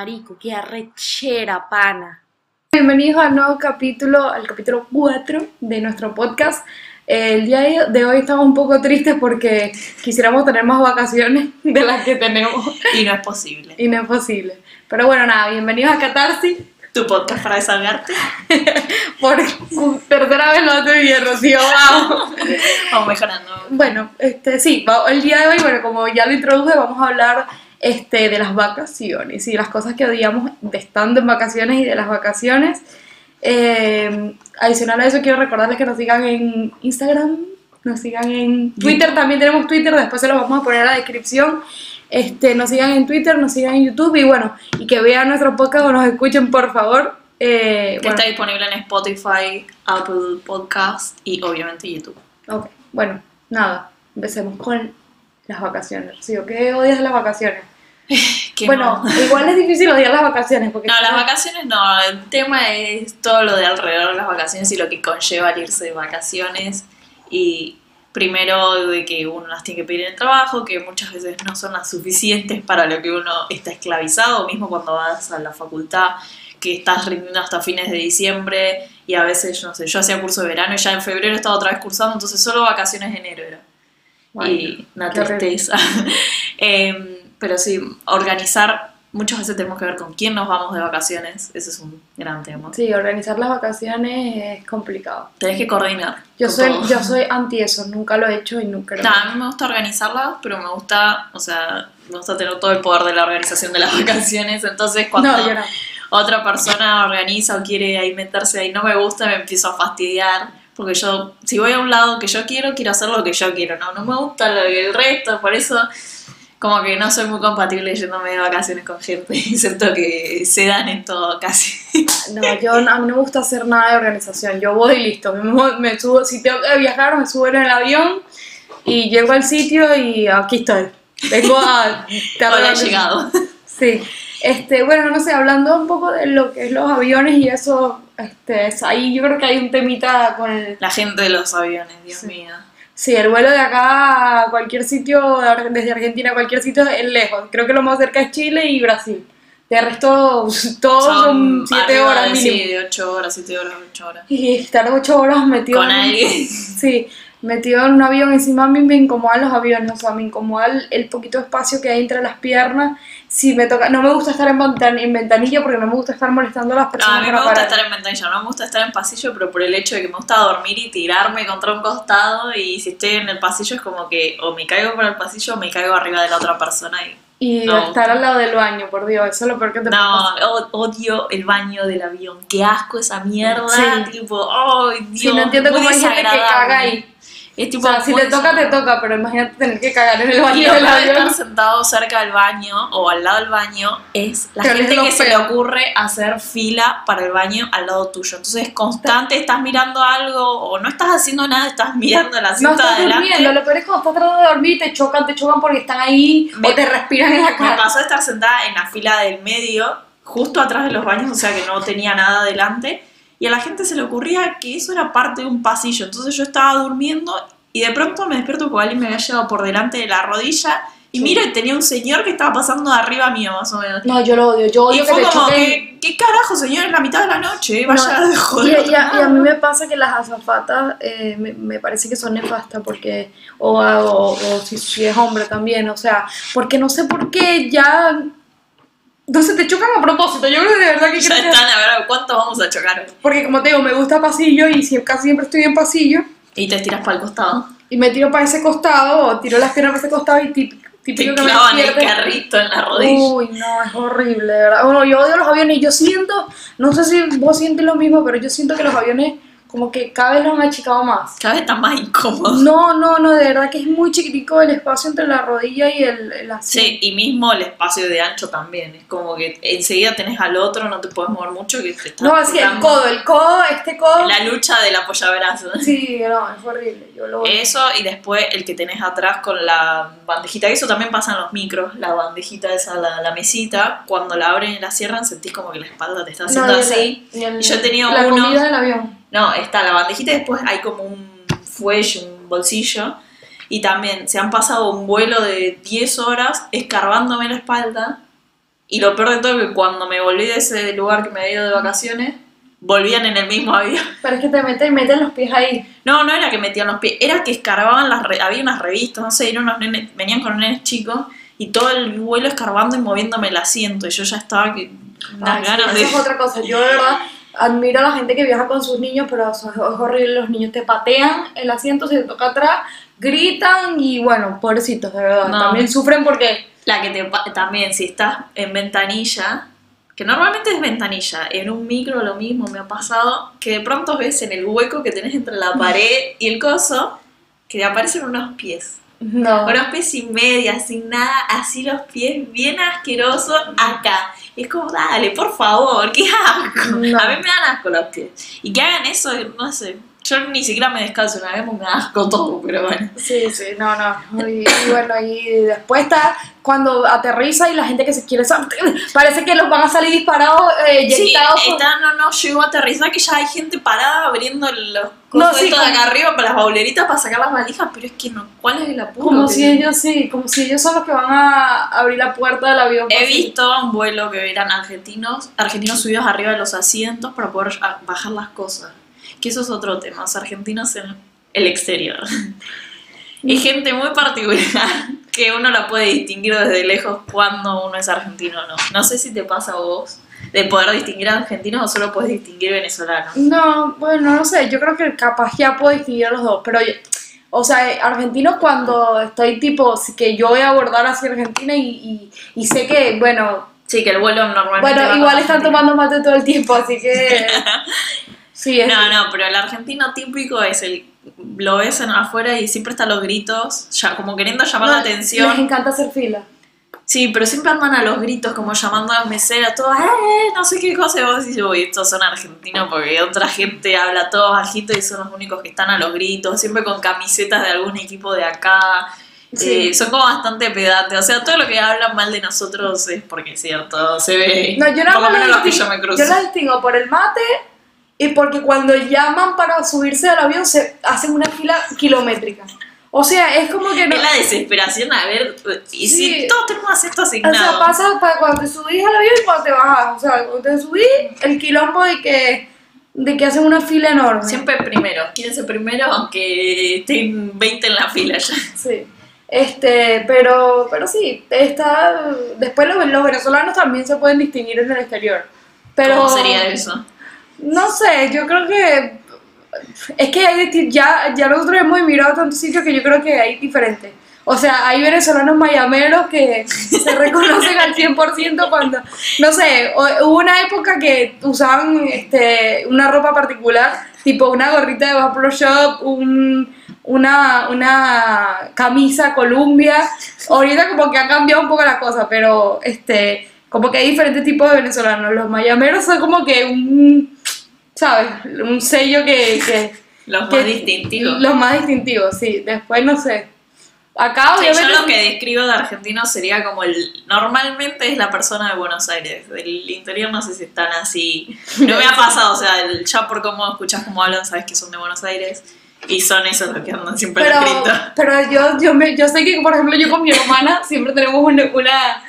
marico, qué arrechera, pana. Bienvenidos al nuevo capítulo, al capítulo 4 de nuestro podcast. El día de hoy estamos un poco tristes porque quisiéramos tener más vacaciones de las que tenemos Y no es posible. y no es posible. Pero bueno, nada, bienvenidos a Catarsis. Tu podcast para desahogarte. Por tercera vez lo hace bien, Rocío. Vamos. Vamos mejorando. Bueno, este, sí, el día de hoy, bueno, como ya lo introduje, vamos a hablar este, de las vacaciones y las cosas que odiamos de estando en vacaciones y de las vacaciones. Eh, adicional a eso, quiero recordarles que nos sigan en Instagram, nos sigan en Twitter, también tenemos Twitter, después se los vamos a poner en la descripción. Este, nos sigan en Twitter, nos sigan en YouTube y bueno, y que vean nuestro podcast o nos escuchen, por favor. Eh, Que bueno, está disponible en Spotify, Apple Podcast y obviamente YouTube. Ok, bueno, nada, empecemos con las vacaciones. Rocío, ¿qué odias de las vacaciones? Bueno, no. igual es difícil odiar las vacaciones porque... No, las vacaciones no, el tema es todo lo de alrededor de las vacaciones y lo que conlleva el irse de vacaciones y primero de que uno las tiene que pedir en el trabajo, que muchas veces no son las suficientes para lo que uno está esclavizado, mismo cuando vas a la facultad, que estás rindiendo hasta fines de diciembre y a veces, no sé, yo hacía curso de verano y ya en febrero estaba otra vez cursando, entonces solo vacaciones de enero era Bueno, y una tristeza. Em, pero sí, organizar, muchas veces tenemos que ver con quién nos vamos de vacaciones, ese es un gran tema. Sí, organizar las vacaciones es complicado. Tenés que coordinar. Yo soy, todo. yo soy anti eso, nunca lo he hecho y nunca lo No, a mí me gusta organizarlas, pero me gusta, o sea, me gusta tener todo el poder de la organización de las vacaciones, entonces cuando No, yo no. otra persona organiza o quiere ahí meterse ahí no me gusta, me empiezo a fastidiar. Porque yo, si voy a un lado que yo quiero, quiero hacer lo que yo quiero, no, no me gusta lo que el resto, por eso como que no soy muy compatible yéndome de vacaciones con gente, excepto que se dan en todo casi. No, yo a mí no me gusta hacer nada de organización. Yo voy y listo. Me, subo, si tengo que viajar, me subo en el avión y llego al sitio y aquí estoy. Vengo a... te Hola, llegado. Sí, este, bueno, no sé, hablando un poco de lo que es los aviones y eso, este, es ahí yo creo que hay un temita con el, La gente de los aviones, Dios Sí. mío. Sí, el vuelo de acá a cualquier sitio, desde Argentina a cualquier sitio es lejos, creo que lo más cerca es Chile y Brasil, de resto todos son 7 arriba horas mínimo, Sí, de 8 horas, 7 horas, 8 horas. y estar 8 horas metido Con en- alguien. Sí, metido en un avión, encima a mí me incomodan los aviones, o sea, me incomoda el, el poquito espacio que hay entre las piernas. Si me toca, no me gusta estar en, ventan- en ventanilla porque no me gusta estar molestando a las No, personas. a mí me gusta parar. estar en ventanilla, no me gusta estar en pasillo, pero por el hecho de que me gusta dormir y tirarme contra un costado y si estoy en el pasillo es como que o me caigo por el pasillo o me caigo arriba de la otra persona y Y No. estar al lado del baño, por Dios, eso es lo peor que te no, odio el baño del avión, qué asco esa mierda, Sí. tipo, ay Dios, Sí, no entiendo cómo hay gente que caga ahí. Es O tipo, sea, si te toca, te toca, pero imagínate tener que cagar en el Y baño lo del peor de estar avión. sentado cerca del baño o al lado del baño es la Que gente es lo que se le feo. ocurre hacer fila para el baño al lado tuyo. Entonces, constante, estás mirando algo o no estás haciendo nada, estás mirando la No cinta estás de adelante. durmiendo, lo peor es cuando estás tratando de dormir y te chocan, te chocan porque están ahí Me- o te respiran en la Me cara. pasó de estar sentada en la fila del medio, justo atrás de los baños, o sea que no tenía nada adelante. Y a la gente se le ocurría que eso era parte de un pasillo. Entonces yo estaba durmiendo y de pronto me despierto porque alguien me había llevado por delante de la rodilla. Y Sí. miro y tenía un señor que estaba pasando de arriba mío, más o menos. No, yo lo odio, yo Y odio que fue como. ¿qué, ¿qué carajo, señor? En la mitad de la noche, vaya No, de Y, joder. y a, y a mí me pasa que las azafatas eh, me, me parece que son nefastas porque, o, o, o si, si es hombre también, o sea, porque no sé por qué ya, no se te chocan a propósito, yo creo que de verdad que Ya ¿cuántos vamos a chocar? porque como te digo, me gusta pasillo y si, casi siempre estoy en pasillo Y te estiras para el costado. y me tiro para ese costado o tiro las piernas para ese costado y tip- Te típico que me clavan el carrito en la rodilla. Uy, no, es horrible, verdad. Bueno, yo odio los aviones y yo siento, no sé si vos sientes lo mismo, pero yo siento que los aviones como que cada vez los han achicado más. Cada vez está más incómodo. No, no, no, de verdad que es muy chiquitico el espacio entre la rodilla y el, el. Sí, y mismo el espacio de ancho también. Es como que enseguida tenés al otro, no te puedes mover mucho. Que te está No, así el codo, el codo, este codo. La lucha del apoyabrazo. Sí, no, es horrible. Yo lo. Eso y después el que tenés atrás con la bandejita. Eso también pasa en los micros. La bandejita esa, la, la mesita. Cuando la abren y la cierran, sentís como que la espalda te está haciendo así. y Yo he tenido la comida del avión. No, está la bandejita y después hay como un fuelle, un bolsillo. Y también se han pasado un vuelo de 10 horas escarbándome la espalda Y lo peor de todo es que cuando me volví de ese lugar que me había ido de vacaciones, volvían en el mismo avión. Pero es que te meten, meten los pies ahí. No, no era que metían los pies, era que escarbaban las re- había unas revistas, no sé, eran unos nenes- venían con nenes chicos y todo el vuelo escarbando y moviéndome el asiento. Y yo ya estaba que unas Ay, sí, ganas eso de. es otra cosa. Yo de verdad admiro a la gente que viaja con sus niños, pero eso es horrible. Los niños te patean el asiento, se te toca atrás, gritan y bueno, pobrecitos, de verdad. No. También sufren porque La que te también, si estás en ventanilla, que normalmente es ventanilla, en un micro lo mismo me ha pasado, que de pronto ves en el hueco que tenés entre la pared y el coso, que te aparecen unos pies. No. Pies sin medias, sin nada, así los pies bien asquerosos acá. Y es como, dale, por favor, qué asco. No. A mí me dan asco los pies. Y que hagan eso, no sé. Yo ni siquiera me descalzo una vez me asco todo, pero bueno. Sí, sí, no, no. Y, y bueno, y después está cuando aterriza y la gente que se quiere sal- parece que los van a salir disparados, eh, Sí, está, no, no, llegó a aterrizar que ya hay gente parada abriendo los No, sí, de acá arriba para las bauleritas para sacar las valijas, pero es que no, ¿cuál es el apuro? Como si tienen? ellos, sí, como si ellos son los que van a abrir la puerta del avión. He fácil. visto un vuelo que eran argentinos, argentinos subidos arriba de los asientos para poder bajar las cosas. Que eso es otro tema, los argentinos en el exterior. Es gente muy particular que uno la puede distinguir desde lejos cuando uno es argentino o no. No sé si te pasa a vos de poder distinguir a argentinos o solo puedes distinguir venezolanos. No, bueno, no sé, yo creo que capaz ya puedo distinguir a los dos, pero, yo- o sea, argentinos cuando estoy tipo, si que yo voy a abordar hacia Argentina y, y, y sé que, bueno, Sí, que el vuelo normalmente. bueno, igual están tomando mate todo el tiempo, así que, sí, es, No, no, pero el argentino típico es el. Lo ves en afuera y siempre están los gritos, ya como queriendo llamar no, la atención. Les encanta hacer fila. Sí, pero siempre andan a los gritos, como llamando a las meseras, todos, ¡eh! No sé qué cosa. Y vos decís, uy, estos son argentinos porque otra gente habla todo bajito y son los únicos que están a los gritos, siempre con camisetas de algún equipo de acá. Sí. Eh, son como bastante pedantes. O sea, todo lo que hablan mal de nosotros es porque es cierto, se ve. No, yo nada Por lo menos la los que yo me cruzo. yo la distingo por el mate y porque cuando llaman para subirse al avión se hacen una fila kilométrica. O sea, es como que no... Es la desesperación a ver. Y Sí. si todos tenemos asiento O asignado. sea, pasa para cuando te subís al avión y cuando te bajas. O sea, cuando te subís, el quilombo de que, de que hacen una fila enorme. Siempre primero. Quieren ser primero aunque estén 20 en la fila ya. Sí. Este, pero, pero sí, está, después los, los venezolanos también se pueden distinguir en el exterior. Pero, ¿Cómo sería eso? No sé, yo creo que es que hay ya, ya nosotros hemos emigrado a tantos sitios que yo creo que hay diferentes. O sea, hay venezolanos mayameros que se reconocen al 100% cuando, no sé, hubo una época que usaban este, una ropa particular, tipo una gorrita de Vapor Shop, un, una, una camisa Columbia. Ahorita como que ha cambiado un poco la cosa, pero este, como que hay diferentes tipos de venezolanos. Los mayameros son como que un, ¿sabes? Un sello que... que Los que- más distintivos. Los más distintivos, sí. Después no sé. Acá Sí, yo obviamente... lo que describo de argentino sería como el. Normalmente es la persona de Buenos Aires. Del interior no sé si están así. No me ha pasado, o sea, el- ya por cómo escuchas cómo hablan, sabes que son de Buenos Aires. Y son esos los que andan siempre pero, pero yo, yo, me, yo sé que, por ejemplo, yo con mi hermana siempre tenemos una, una,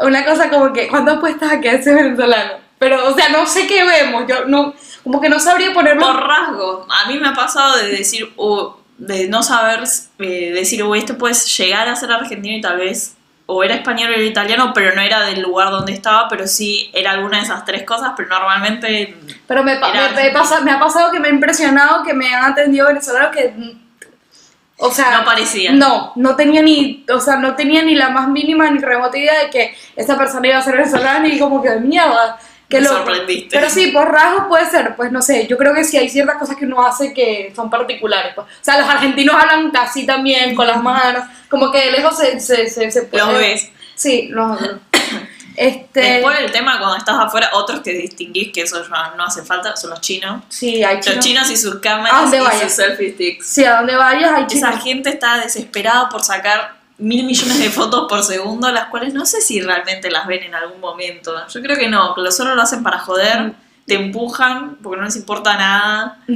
una cosa como que, ¿cuándo apuestas a que ese es venezolano? Pero, o sea, no sé qué vemos, yo no, como que no sabría ponerlo... Por rasgos. A mí me ha pasado de decir, uh, de no saber, eh, decir, uy, este puede llegar a ser argentino y tal vez, o era español o era italiano, pero no era del lugar donde estaba, pero sí era alguna de esas tres cosas, pero normalmente Pero me, pa- me, me pasa- me ha pasado que me ha impresionado que me han atendido venezolanos que... O sea, no parecía. No, no tenía ni, o sea, no tenía ni la más mínima ni remota idea de que esa persona iba a ser venezolana y como que mierda. Que Me lo, sorprendiste. Pero sí, por rasgos puede ser, pues no sé, yo creo que sí hay ciertas cosas que uno hace que son particulares. Pues. O sea, los argentinos hablan así también, con las manos, como que de lejos se, se, se, se puede- Los ves. Sí, los Este, Después el tema cuando estás afuera, otros que distinguís que eso ya no hace falta, son los chinos. sí, hay Los chinos. chinos y sus ¿A cámaras y vayas? sus selfie sticks. Sí, a donde vayas hay chinos. Esa gente está desesperada por sacar mil millones de fotos por segundo, las cuales no sé si realmente las ven en algún momento. Yo creo que no, que lo solo lo hacen para joder, te empujan porque no les importa nada.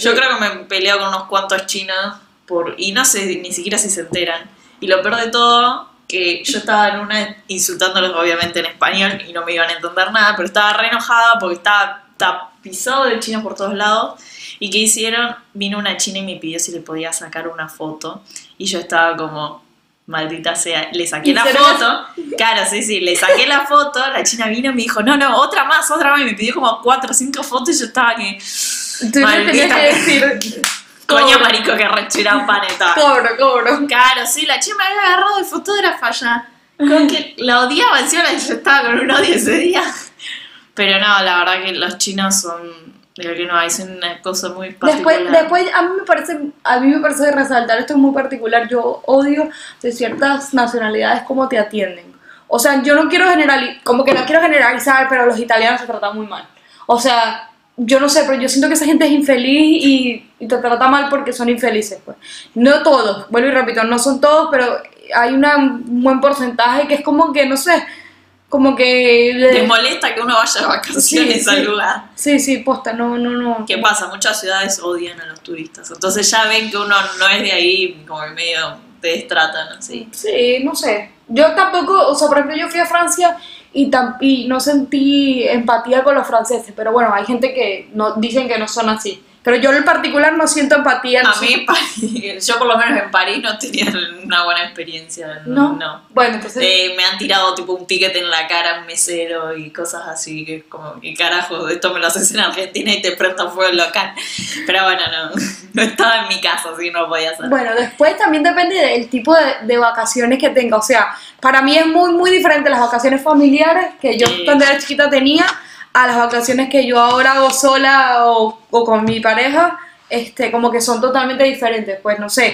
Yo creo que me he peleado con unos cuantos chinos por, y no sé ni siquiera si se enteran. Y lo peor de todo que yo estaba en una insultándolos obviamente en español y no me iban a entender nada, pero estaba re enojada porque estaba tapizado de chinos por todos lados. ¿Y qué hicieron? Vino una china y me pidió si le podía sacar una foto. Y yo estaba como, maldita sea, le saqué ¿En la foto. Claro, sí, sí, le saqué la foto. La china vino y me dijo, no, no, otra más, otra más. Y me pidió como cuatro o cinco fotos y yo estaba que, Tú tenías que decir, coño marico que rechirán paneta. cobro, cobro. Claro, sí, la china me había agarrado de fotógrafa ya. Con que la odiaba encima, yo estaba con un odio ese día. Pero no, la verdad que los chinos son, digo que no, son una cosa muy particular. Después, después a mí me parece, a mí me parece resaltar esto es muy particular. Yo odio de ciertas nacionalidades cómo te atienden. O sea, yo no quiero generalizar, como que no quiero generalizar, pero los italianos se tratan muy mal. O sea, yo no sé, pero yo siento que esa gente es infeliz y, y te trata mal porque son infelices, pues. No todos, vuelvo y repito, no son todos, pero hay una- un buen porcentaje que es como que, no sé, como que... ¿Te molesta que uno vaya de vacaciones Sí, al sí. lugar? Sí, sí, posta, no, no, no. ¿Qué pasa? Muchas ciudades odian a los turistas. Entonces ya ven que uno no es de ahí, como que medio te destratan así. Sí, no sé. Yo tampoco, o sea, por ejemplo, yo fui a Francia y, tam- y no sentí empatía con los franceses, pero bueno, hay gente que no, dicen que no son así. Pero yo en particular no siento empatía. no A mí, yo por lo menos en París no tenía una buena experiencia. ¿No? no. Bueno, entonces... Eh, me han tirado tipo un ticket en la cara un mesero y cosas así que es como, ¿qué carajo? Esto me lo haces en Argentina y te presta fuego local. Pero bueno, no, no estaba en mi casa, así no podía hacer. Bueno, después también depende del tipo de, de vacaciones que tenga. O sea, para mí es muy, muy diferente las vacaciones familiares que yo Sí. cuando era chiquita tenía a las vacaciones que yo ahora hago sola o, o con mi pareja. Este, como que son totalmente diferentes. Pues no sé,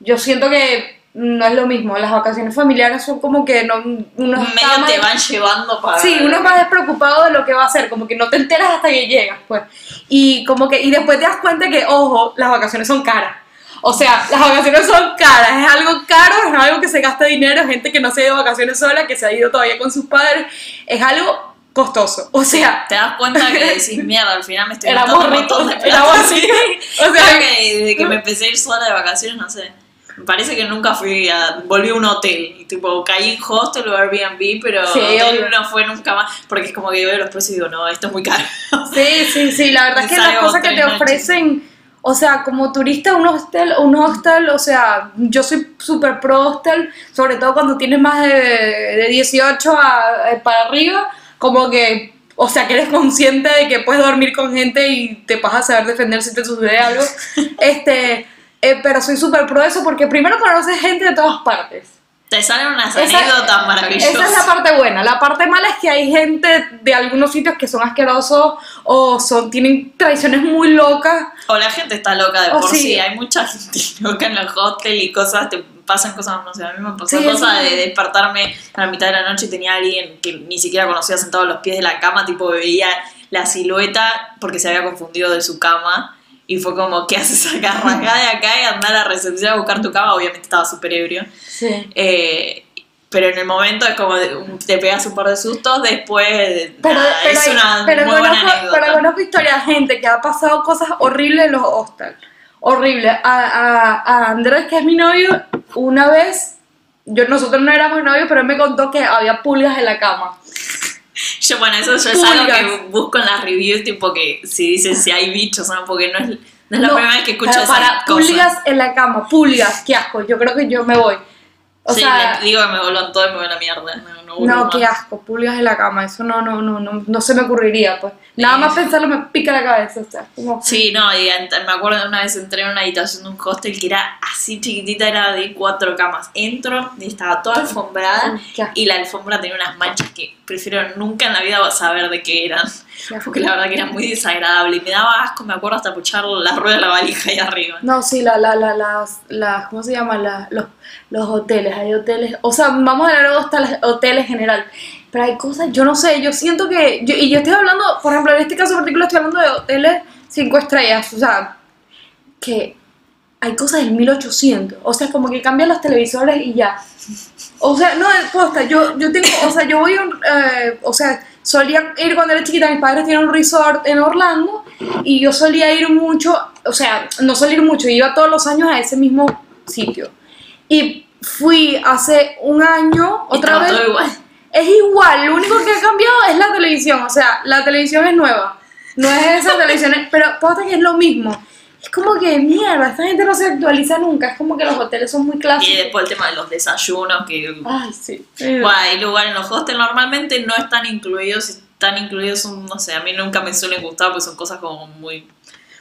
yo siento que no es lo mismo. Las vacaciones familiares son como que no, uno está Medio más- te van llevando para... Sí, uno más despreocupado de lo que va a hacer, como que no te enteras hasta que llegas, pues. Y como que y después te das cuenta que, ojo, las vacaciones son caras. O sea, las vacaciones son caras, es algo caro, es algo que se gasta dinero, gente que no se ha ido de vacaciones sola, que se ha ido todavía con sus padres, es algo costoso. O sea, Te das cuenta que decís, mierda, al final me estoy éramos gastando un montón de plata. éramos Sí. O Creo sea, que desde que me empecé a ir sola de vacaciones, no sé. Me parece que nunca fui a. Volví a un hotel. Y tipo, caí en hostel o Airbnb, pero Sí, hotel no fue nunca más. Porque es como que veo los precios y digo, no, esto es muy caro. Sí, sí, sí, la verdad es que las cosas que te ofrecen, o sea, como turista un hostel, un hostel, o sea, yo soy súper pro hostel, sobre todo cuando tienes más de, de 18 a- eh, para arriba, como que, o sea, que eres consciente de que puedes dormir con gente y te vas a saber defender si te sucede algo, este, eh, pero soy súper pro de eso porque primero conoces gente de todas partes. Te salen unas Esa- anécdotas maravillosas. Esa es la parte buena. La parte mala es que hay gente de algunos sitios que son asquerosos o son, tienen tradiciones muy locas. O la gente está loca de Oh, por sí. sí. Hay mucha gente loca en los hostels y cosas, te pasan cosas, no sé, a mí me pasó Sí, cosas sí. de despertarme a la mitad de la noche y tenía a alguien que ni siquiera conocía sentado a los pies de la cama, tipo veía la silueta porque se había confundido de su cama. Y fue como, ¿qué haces acá? Arrancá de acá y anda a la recepción a buscar tu cama. Obviamente estaba súper ebrio. Sí. Eh, pero en el momento es como, te pegas un par de sustos, después Pero, nada, pero, es una pero muy buena conozco, anécdota. pero conozco historias de gente que ha pasado cosas horribles en los hostels. Horrible. A, a, a Andrés, que es mi novio, una vez, yo, nosotros no éramos novios, pero él me contó que había pulgas en la cama. Yo, bueno, eso yo es algo que busco en las reviews, tipo que si dicen si hay bichos, ¿no? Porque no es, no es la No, primera vez que escucho esa para cosa. pulgas en la cama, pulgas, qué asco. Yo creo que yo me voy. O sí, sea, digo que me vuelvan todo y me voy a la mierda. No, qué asco, pulgas en la cama, eso no, no, no, no, no se me ocurriría, pues. Nada Sí. más pensarlo me pica la cabeza, o sea, como... Sí, no, y me acuerdo de una vez entré en una habitación de un hostel que era así chiquitita, era de cuatro camas. Entro y estaba toda alfombrada y la alfombra tenía unas manchas que prefiero nunca en la vida saber de qué eran. Porque la verdad que era muy desagradable y me daba asco, me acuerdo hasta puchar la rueda de la valija ahí arriba. No, sí, la, la, la, las, las, ¿cómo se llama? La- los, los hoteles, hay hoteles, o sea, vamos a hablar de hoteles, hoteles en general, pero hay cosas, yo no sé, yo siento que, y yo estoy hablando, por ejemplo, en este caso particular estoy hablando de hoteles cinco estrellas, o sea, que hay cosas del 1800, o sea, como que cambian los televisores y ya. O sea, no, posta, yo, yo tengo, o sea, yo voy a un, eh, o sea, solía ir cuando era chiquita, mis padres tienen un resort en Orlando y yo solía ir mucho, o sea, no solía ir mucho, iba todos los años a ese mismo sitio. Y fui hace un año, Y otra vez. todo igual. Es igual, lo único que ha cambiado es la televisión. O sea, la televisión es nueva. No es esa televisión, pero posta que es lo mismo. Es como que mierda, esta gente no se actualiza nunca. Es como que los hoteles son muy Y clásicos. después el tema de los desayunos, que Ay, sí. bueno, hay lugares en los hostels normalmente no están incluidos, están incluidos, son, no sé, a mí nunca me suelen gustar porque son cosas como muy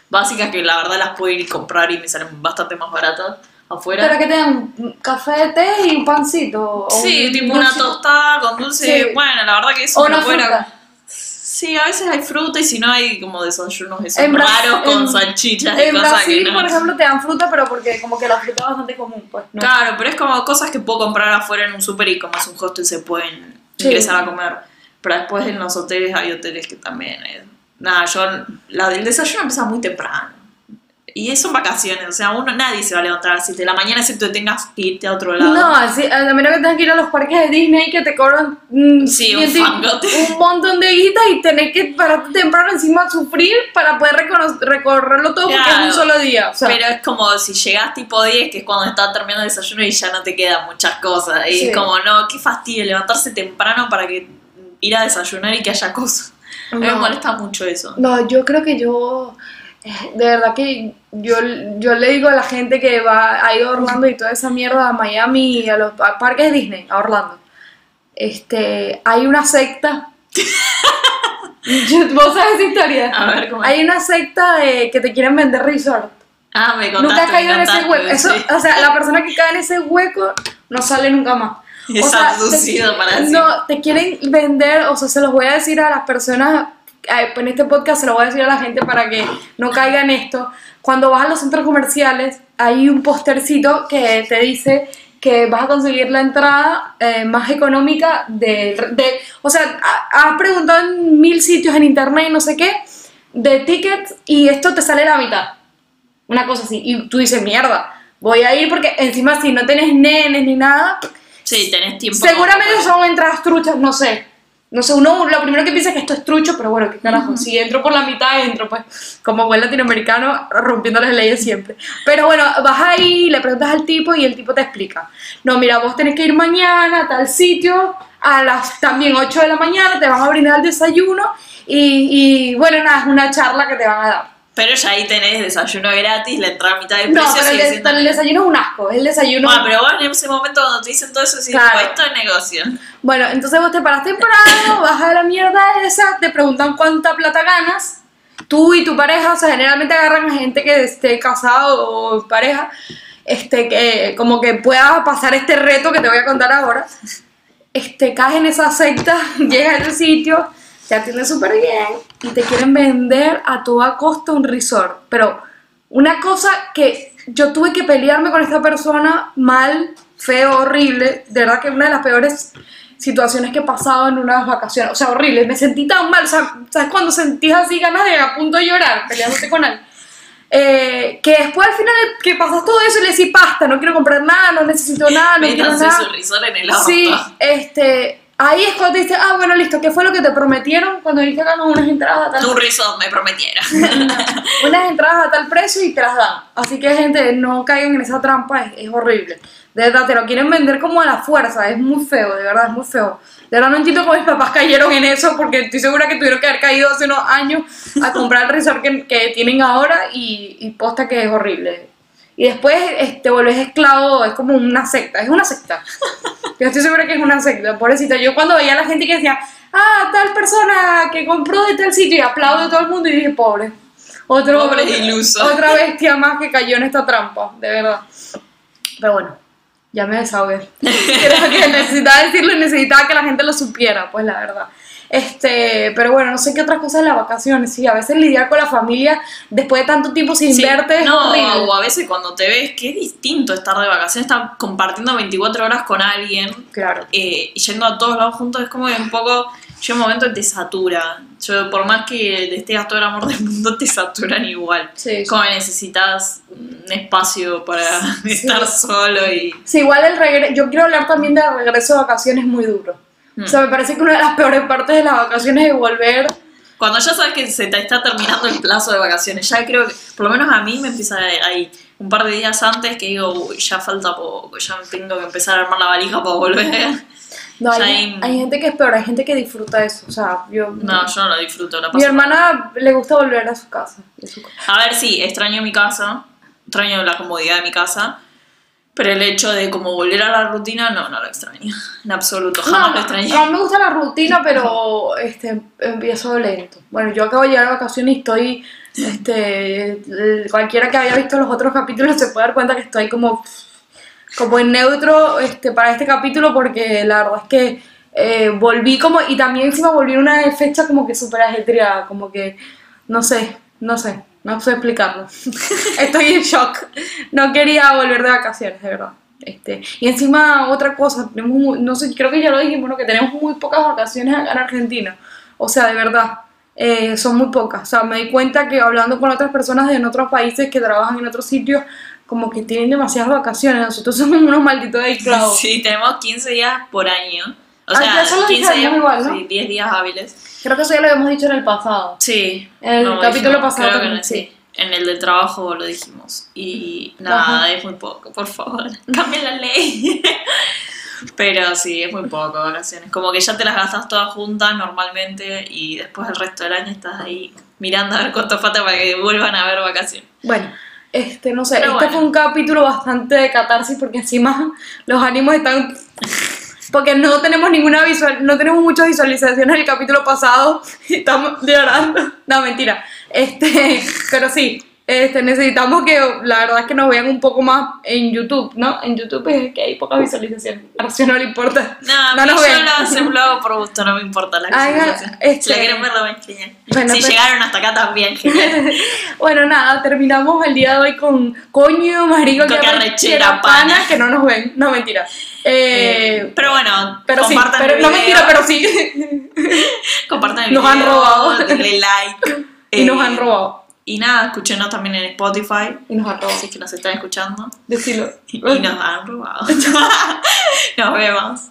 básicas que la verdad las puedo ir y comprar y me salen bastante más baratas afuera. Pero que te dan un café de té y un pancito. o Sí, un tipo una dulcito. tostada con dulce. Sí. Bueno, la verdad que eso O una puedo ir a- fruta. Sí, a veces hay fruta y si no hay como desayunos esos En raros con en- salchichas y En cosas Brasil, que no. por ejemplo, te dan fruta, pero porque como que la fruta es bastante común, pues. ¿no? Claro, pero es como cosas que puedo comprar afuera en un súper y como es un hostel se pueden Sí. ingresar a comer. Pero después en los hoteles hay hoteles que también... eh, nada, yo... La del desayuno empieza muy temprano. Y es- son vacaciones, o sea, uno nadie se va a levantar a las 7 de la mañana excepto que tengas que irte a otro lado. No, sí, a menos que tengas que ir a los parques de Disney que te cobran mm, Sí, un fangote. montón de guita y tenés que pararte temprano encima a sufrir para poder recorrerlo todo porque es Claro. un solo día. O sea, Pero es como si llegás tipo 10, que es cuando está terminando el desayuno y ya no te quedan muchas cosas. Y Sí. es como, no, qué fastidio levantarse temprano para que ir a desayunar y que haya cosas. A mí me No. molesta mucho eso. no, yo creo que yo, de verdad que yo, yo le digo a la gente que va a ir a Orlando y toda esa mierda a Miami y a los a parques de Disney, a Orlando. Este, hay una secta. ¿Vos sabes esa historia? A ver cómo es. Hay una secta de que te quieren vender resort. Ah, me contaste. Nunca has caído me en ese hueco. Eso, sí. O sea, la persona que cae en ese hueco no sale nunca más. Es O sea, te- abducido para decir. No, te quieren vender, o sea, se los voy a decir a las personas, en este podcast se lo voy a decir a la gente para que no caiga en esto. Cuando vas a los centros comerciales, hay un postercito que te dice que vas a conseguir la entrada eh, más económica de, de- O sea, ha- has preguntado en mil sitios en internet y no sé qué, de tickets y esto te sale la mitad. Una cosa así. Y tú dices, mierda, voy a ir porque encima si no tenés nenes ni nada, Sí, tenés tiempo. Seguramente son entradas truchas, no sé. No sé, uno lo primero que piensa es que esto es trucho, pero bueno, qué carajo. Si entro por la mitad, entro, pues, como buen latinoamericano, rompiendo las leyes siempre. Pero bueno, vas ahí, le preguntas al tipo y el tipo te explica. No, mira, vos tenés que ir mañana a tal sitio, a las también 8 de la mañana, te van a brindar el desayuno y, y, bueno, nada, es una charla que te van a dar. Pero ya ahí tenés desayuno gratis, la entrada a mitad de No, precio. pero el, des- siendo- el desayuno es un asco, el desayuno... Bueno, pero vos en ese momento cuando te dicen todo eso, decís, Claro. "Oh, esto es negocio. Bueno, entonces vos te paras temprano, vas a la mierda esa, te preguntan cuánta plata ganas. Tú y tu pareja, o sea, generalmente agarran a gente que esté casado o en pareja, este, que como que pueda pasar este reto que te voy a contar ahora. Este, caes en esa secta, llegas a ese sitio, te atienden súper bien y te quieren vender a toda costa un resort. Pero una cosa que yo tuve que pelearme con esta persona mal, feo, horrible, de verdad que una de las peores situaciones que he pasado en unas vacaciones, o sea, horrible, me sentí tan mal, o sea, ¿sabes cuando sentís así ganas de a punto de llorar, peleándote con él? Eh, que después al final que pasas todo eso y le decís pasta, no quiero comprar nada, no necesito nada, no quiero Métanse nada. su risor en el auto. Sí, este, ahí es cuando te dice, ah, bueno, listo, ¿qué fue lo que te prometieron cuando dijiste que no, unas entradas a tal Tu risor me prometiera. unas entradas a tal precio y te las dan. Así que gente, no caigan en esa trampa, es, es horrible. De verdad, te lo quieren vender como a la fuerza, es muy feo, de verdad, es muy feo. De verdad no entiendo cómo mis papás cayeron en eso, porque estoy segura que tuvieron que haber caído hace unos años a comprar el resort que, que tienen ahora y, y posta que es horrible. Y después este, te vuelves esclavo, es como una secta, es una secta. Yo estoy segura que es una secta, pobrecita. Yo cuando veía a la gente que decía, ah, tal persona que compró de tal sitio y aplaude a todo el mundo y dije, pobre. Otro, Pobre iluso. Otra bestia más que cayó en esta trampa, de verdad. Pero bueno, ya me desahogué. Creo que necesitaba decirlo y necesitaba que la gente lo supiera, pues la verdad. Este, pero bueno, no sé qué otras cosas de las vacaciones. Sí, a veces lidiar con la familia después de tanto tiempo sin Sí, verte es no, horrible. o a veces cuando te ves, es distinto estar de vacaciones, estar compartiendo 24 horas con alguien Claro. eh, y yendo a todos lados juntos, es como que un poco, llega un momento que te satura. Yo, por más que le todo el amor del mundo, te saturan igual. Sí, Como necesitas un espacio para estar solo y... Sí, igual el regreso, yo quiero hablar también del regreso de vacaciones muy duro. Mm. O sea, me parece que una de las peores partes de las vacaciones es volver Cuando ya sabes que se te está terminando el plazo de vacaciones, ya creo que, por lo menos a mí me empieza ahí un par de días antes que digo, uy, ya falta poco, ya tengo que empezar a armar la valija para volver. No, hay, hay- hay gente que es peor, hay gente que disfruta eso. O sea, yo. No, yo no lo disfruto, la Mi paso hermana le gusta volver a su casa. de su casa. A ver, sí, extraño mi casa, extraño la comodidad de mi casa, pero el hecho de como volver a la rutina, no, no lo extraño, en absoluto, jamás No, lo extrañé. A mí me gusta la rutina, pero este, empiezo lento. Bueno, yo acabo de llegar de vacaciones y estoy. Este, cualquiera que haya visto los otros capítulos se puede dar cuenta que estoy como, como en neutro este, para este capítulo porque la verdad es que eh, volví como. Y también encima volví una fecha como que súper ajetreada, como que. No sé, no sé, no sé explicarlo. estoy en shock. No quería volver de vacaciones, de verdad. Este, y encima otra cosa, tenemos no sé, creo que ya lo dijimos, ¿no? que tenemos muy pocas vacaciones en Argentina. O sea, de verdad, eh, son muy pocas. O sea, me di cuenta que hablando con otras personas de en otros países que trabajan en otros sitios, como que tienen demasiadas vacaciones. Nosotros somos unos malditos esclavos. Sí, tenemos 15 días por año. O Ah, sea, ya eso lo 15 días, dijimos igual, ¿no? sí, 10 días hábiles. Creo que eso ya lo habíamos dicho en el pasado. Sí. En el lo capítulo dijimos, pasado creo que también, no, sí. En el del trabajo lo dijimos. Y nada, Ajá. es muy poco, por favor. Cambia la ley. Pero sí, es muy poco vacaciones. Como que ya te las gastas todas juntas normalmente y después el resto del año estás ahí mirando a ver cuánto falta para que vuelvan a haber vacaciones. Bueno, este, no sé, Pero este bueno. fue un capítulo bastante de catarsis porque encima los ánimos están... Porque no tenemos ninguna visual, no tenemos muchas visualizaciones del capítulo pasado y estamos llorando. No, mentira. Este, pero sí, este, necesitamos que la verdad es que nos vean un poco más en YouTube, ¿no? En YouTube es que hay pocas visualizaciones. A Rocío no le importa. No, No no nos yo lo por gusto, no me importa la Haga, visualización. este- Si la quieren ver, lo ven genial. Bueno, si pero- llegaron hasta acá también, genial. Bueno, nada, terminamos el día de hoy con coño, marico, que arrechera pana. que no nos ven. No, mentira. Eh, Eh, pero bueno, pero sí, no mentira, pero sí. compartan el Nos han robado. denle like. y eh, nos han robado. Y nada, escúchenos también en Spotify, Y nos han robado. si es que nos están escuchando. Decilo. Y nos han robado. nos vemos.